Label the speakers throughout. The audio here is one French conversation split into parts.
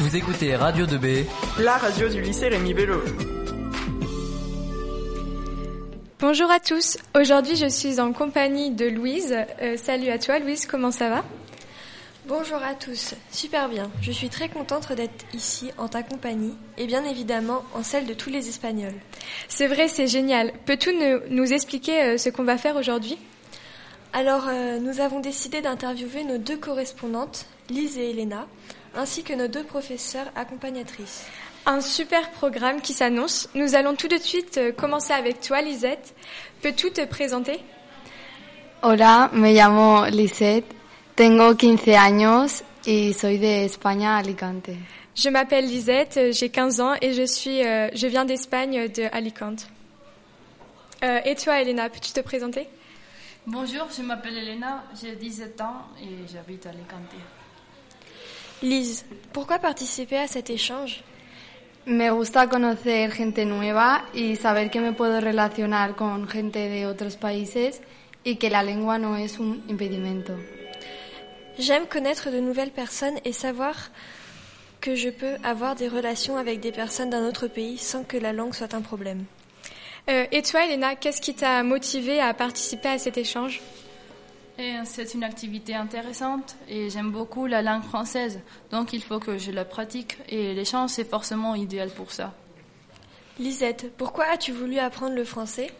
Speaker 1: Vous écoutez Radio 2B,
Speaker 2: la radio du lycée Rémi Bello.
Speaker 3: Bonjour à tous. Aujourd'hui, je suis en compagnie de Louise. Euh, salut à toi, Louise. Comment ça va?
Speaker 4: Bonjour à tous. Super bien. Je suis très contente d'être ici en ta compagnie et bien évidemment en celle de tous les Espagnols.
Speaker 3: C'est vrai, c'est génial. Peux-tu nous, nous expliquer euh, ce qu'on va faire aujourd'hui?
Speaker 4: Alors, euh, nous avons décidé d'interviewer nos deux correspondantes, Lise et Elena, ainsi que nos deux professeurs accompagnatrices.
Speaker 3: Un super programme qui s'annonce. Nous allons tout de suite euh, commencer avec toi, Lisette. Peux-tu te présenter?
Speaker 5: Hola, me llamo Lisette, tengo 15 años y soy de España, Alicante.
Speaker 3: Je m'appelle Lisette, euh, j'ai 15 ans et je suis, euh, je viens d'Espagne, de Alicante. Euh, et toi, Elena, peux-tu te présenter?
Speaker 6: Bonjour, je m'appelle Elena, j'ai 17 ans et j'habite à Alicante.
Speaker 4: Lise, pourquoi participer à cet échange?
Speaker 5: Me gusta conocer gente nueva y saber que me puedo relacionar con gente de otros países y que la lengua no es un impedimento.
Speaker 4: J'aime connaître de nouvelles personnes et savoir que je peux avoir des relations avec des personnes d'un autre pays sans que la langue soit un problème.
Speaker 3: Euh, Et toi, Elena, qu'est-ce qui t'a motivé à participer à cet échange?
Speaker 6: C'est une activité intéressante et j'aime beaucoup la langue française, donc il faut que je la pratique et l'échange c'est forcément idéal pour ça.
Speaker 4: Lisette, pourquoi as-tu voulu apprendre le français?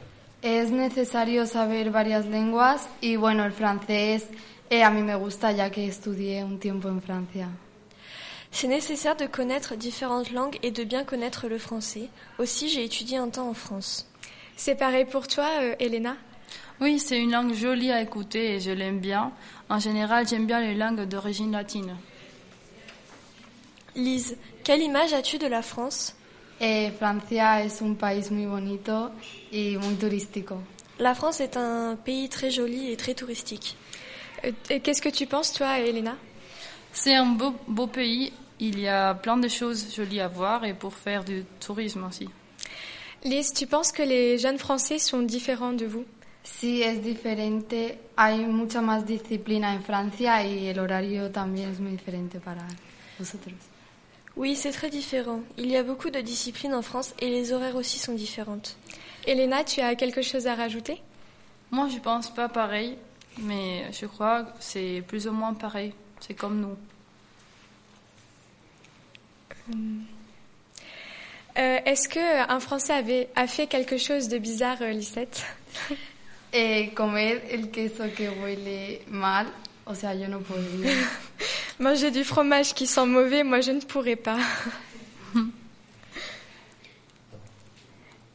Speaker 5: Es necesario saber varias lenguas y bueno, el francés eh, a mí me gusta ya que estudié un tiempo en Francia.
Speaker 4: C'est nécessaire de connaître différentes langues et de bien connaître le français. Aussi, j'ai étudié un temps en France.
Speaker 3: C'est pareil pour toi, euh, Elena?
Speaker 6: Oui, c'est une langue jolie à écouter et je l'aime bien. En général, j'aime bien les langues d'origine latine.
Speaker 4: Lise, quelle image as-tu de la France?
Speaker 5: Eh, Francia es un país muy bonito y muy turístico.
Speaker 4: La France est un pays très joli et très touristique.
Speaker 3: Euh, et Qu'est-ce que tu penses, toi, Elena?
Speaker 6: C'est un beau, beau pays, il y a plein de choses jolies à voir et pour faire du tourisme aussi.
Speaker 3: Lise, tu penses que les jeunes Français sont différents de vous?
Speaker 5: Sí, es diferente. Hay mucha más disciplina en Francia y el horario también es muy diferente para vosotros.
Speaker 4: Oui, c'est très différent. Il y a beaucoup de disciplines en France et les horaires aussi sont différentes.
Speaker 3: Elena, tu as quelque chose à rajouter?
Speaker 6: Moi, je pense pas pareil, mais je crois que c'est plus ou moins pareil. C'est comme nous.
Speaker 3: Euh, Est-ce que un Français avait, a fait quelque chose de bizarre, euh, Lisette?
Speaker 5: Eh, comer el queso que huele mal, o sea, yo no podría.
Speaker 3: Manger du fromage qui sent mauvais, moi je ne pourrais pas.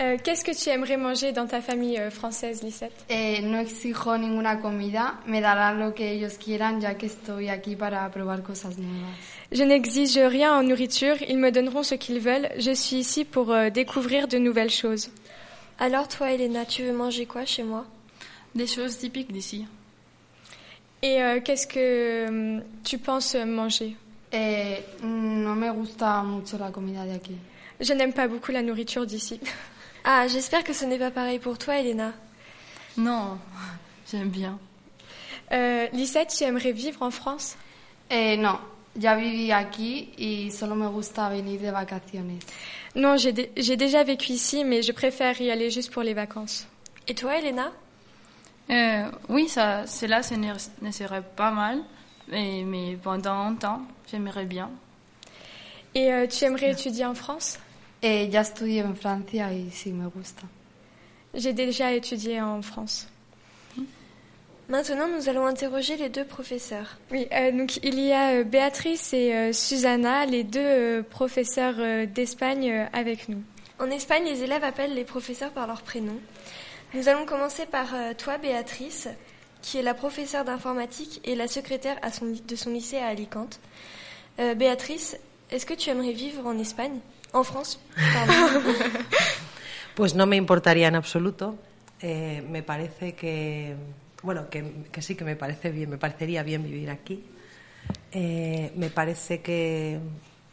Speaker 3: Euh, Qu'est-ce que tu aimerais manger dans ta famille euh, française, Lisette?
Speaker 5: Eh, no exijo ninguna comida, me darán lo que ellos quieran ya que estoy aquí para probar cosas nuevas.
Speaker 3: Je n'exige rien en nourriture, ils me donneront ce qu'ils veulent. Je suis ici pour euh, découvrir de nouvelles choses.
Speaker 4: Alors toi, Elena, tu veux manger quoi chez moi?
Speaker 6: Des choses typiques d'ici.
Speaker 3: Et euh, qu'est-ce que hum, tu penses manger?
Speaker 5: Eh, no me gusta mucho la comida de aquí.
Speaker 3: Je n'aime pas beaucoup la nourriture d'ici.
Speaker 4: Ah, j'espère que ce n'est pas pareil pour toi, Elena.
Speaker 6: Non, j'aime bien.
Speaker 3: Euh, Lisette, tu aimerais vivre en France?
Speaker 5: Eh, no, ya viví aquí y solo me gusta venir de vacaciones.
Speaker 3: Non, j'ai dé- j'ai déjà vécu ici, mais je préfère y aller juste pour les vacances.
Speaker 4: Et toi, Elena?
Speaker 6: Euh, oui, ça, cela ce ne, ne serait pas mal, mais, mais pendant longtemps, j'aimerais bien.
Speaker 3: Et euh, tu aimerais étudier en France?
Speaker 5: Eh, ya estudié en Francia y sí me gusta.
Speaker 3: J'ai déjà étudié en France.
Speaker 4: Maintenant, nous allons interroger les deux professeurs.
Speaker 3: Oui, euh, donc il y a euh, Béatrice et euh, Susanna, les deux euh, professeurs euh, d'Espagne euh, avec nous.
Speaker 4: En Espagne, les élèves appellent les professeurs par leur prénom. Nous allons commencer par euh, toi, Béatrice, qui est la professeure d'informatique et la secrétaire à son, de son lycée à Alicante. Euh, Béatrice, est-ce que tu aimerais vivre en Espagne? En France pardon.
Speaker 7: Pues no me importaría en absoluto. Eh, me parece que, bueno, que, sí que me parece bien, me parecería bien vivir aquí. Eh, me parece que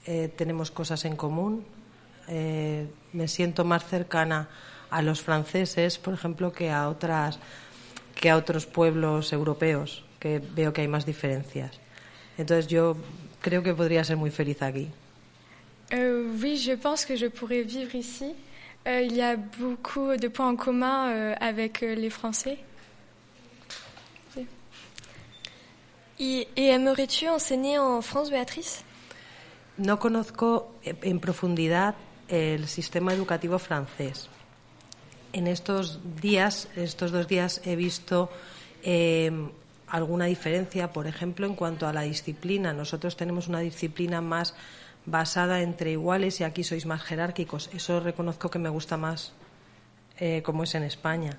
Speaker 7: eh, tenemos cosas en común. Eh, me siento más cercana a los franceses, por ejemplo, que a otras, que a otros pueblos europeos, que veo que hay más diferencias. Entonces yo creo que podría ser muy feliz aquí.
Speaker 3: Euh, oui, je pense que je pourrais vivre ici. Euh, il y a beaucoup de points en commun euh, avec euh, les Français.
Speaker 4: Et, et aimerais-tu enseigner en France, Béatrice
Speaker 7: No conozco en profundidad el sistema educativo francés. En estos días, estos dos días, he visto eh, alguna diferencia, por ejemplo, en cuanto a la disciplina. Nosotros tenemos una disciplina más basada entre iguales y aquí sois más jerárquicos. Eso reconozco que me gusta más eh, como es en España.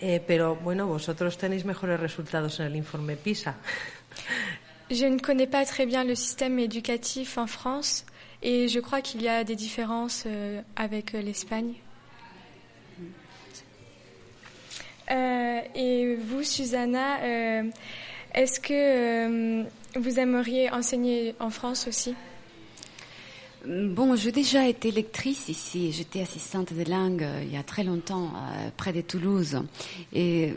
Speaker 7: Eh, pero bueno, vosotros tenéis mejores resultados en el informe PISA.
Speaker 3: Je ne connais pas très bien le système éducatif en France et je crois qu'il y a des différences euh, avec euh, l'Espagne. Euh, et vous, Susanna, est-ce que vous aimeriez enseigner en France aussi?
Speaker 1: Bon, j'ai déjà été lectrice ici. J'étais assistante de langue il y a très longtemps, près de Toulouse. Et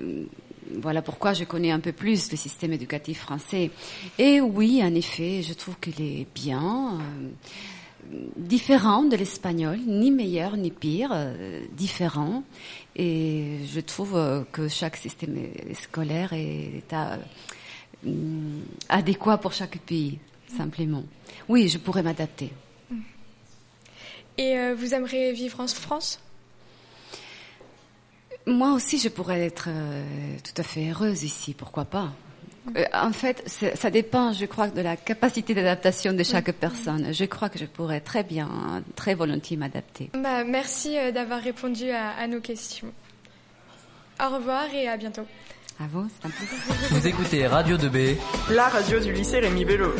Speaker 1: voilà pourquoi je connais un peu plus le système éducatif français. Et oui, en effet, je trouve qu'il est bien, euh, différent de l'espagnol, ni meilleur ni pire, euh, différent. Et je trouve euh, que chaque système scolaire est à- hum, adéquat pour chaque pays, simplement. Oui, je pourrais m'adapter.
Speaker 3: Et vous aimeriez vivre en France?
Speaker 1: Moi aussi, je pourrais être euh, tout à fait heureuse ici, pourquoi pas. Euh, en fait, ça dépend, je crois, de la capacité d'adaptation de chaque personne. Je crois que je pourrais très bien, très volontiers m'adapter.
Speaker 3: bah, Merci euh, d'avoir répondu à, à nos questions. Au revoir et à bientôt.
Speaker 1: À vous, c'est un plaisir.
Speaker 8: Vous écoutez Radio 2B.
Speaker 2: La radio du lycée Rémi Bello.